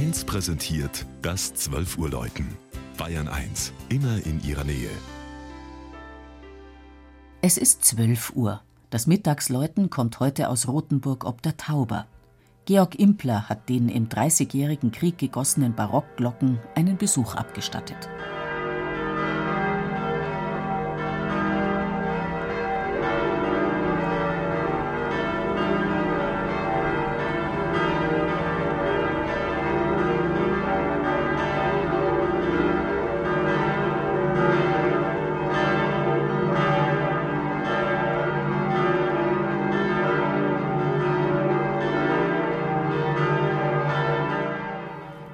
1 präsentiert das 12 Uhr Läuten. Bayern 1, immer in ihrer Nähe. Es ist 12 Uhr. Das Mittagsläuten kommt heute aus Rothenburg ob der Tauber. Georg Impler hat den im Dreißigjährigen Krieg gegossenen Barockglocken einen Besuch abgestattet.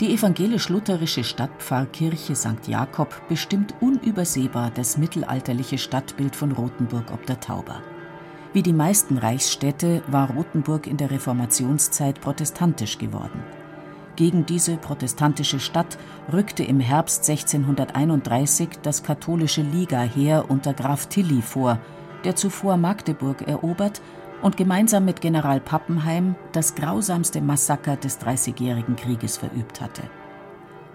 Die evangelisch-lutherische Stadtpfarrkirche St. Jakob bestimmt unübersehbar das mittelalterliche Stadtbild von Rothenburg ob der Tauber. Wie die meisten Reichsstädte war Rothenburg in der Reformationszeit protestantisch geworden. Gegen diese protestantische Stadt rückte im Herbst 1631 das katholische Ligaheer unter Graf Tilly vor, der zuvor Magdeburg erobert und gemeinsam mit General Pappenheim das grausamste Massaker des Dreißigjährigen Krieges verübt hatte.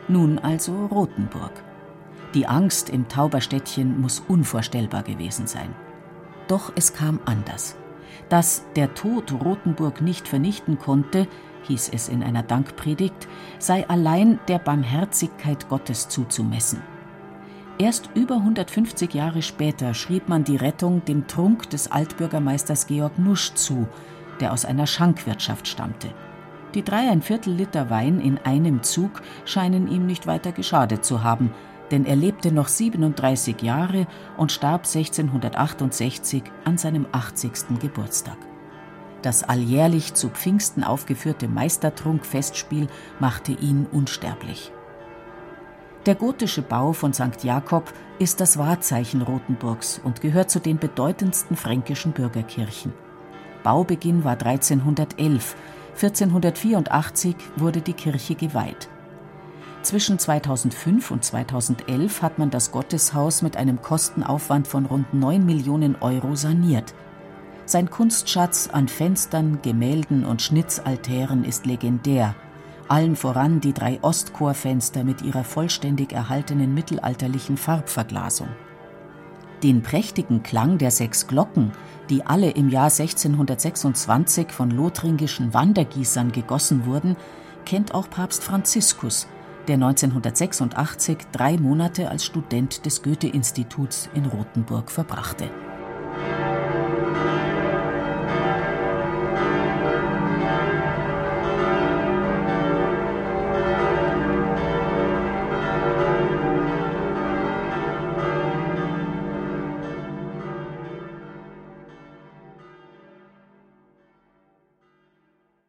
Nun also Rothenburg. Die Angst im Tauberstädtchen muss unvorstellbar gewesen sein. Doch es kam anders. Dass der Tod Rothenburg nicht vernichten konnte, hieß es in einer Dankpredigt, sei allein der Barmherzigkeit Gottes zuzumessen. Erst über 150 Jahre später schrieb man die Rettung dem Trunk des Altbürgermeisters Georg Nusch zu, der aus einer Schankwirtschaft stammte. Die dreieinviertel Liter Wein in einem Zug scheinen ihm nicht weiter geschadet zu haben, denn er lebte noch 37 Jahre und starb 1668 an seinem 80. Geburtstag. Das alljährlich zu Pfingsten aufgeführte Meistertrunk-Festspiel machte ihn unsterblich. Der gotische Bau von St. Jakob ist das Wahrzeichen Rothenburgs und gehört zu den bedeutendsten fränkischen Bürgerkirchen. Baubeginn war 1311, 1484 wurde die Kirche geweiht. Zwischen 2005 und 2011 hat man das Gotteshaus mit einem Kostenaufwand von rund 9 Millionen Euro saniert. Sein Kunstschatz an Fenstern, Gemälden und Schnitzaltären ist legendär allen voran die drei Ostchorfenster mit ihrer vollständig erhaltenen mittelalterlichen Farbverglasung. Den prächtigen Klang der sechs Glocken, die alle im Jahr 1626 von lothringischen Wandergießern gegossen wurden, kennt auch Papst Franziskus, der 1986 drei Monate als Student des Goethe-Instituts in Rothenburg verbrachte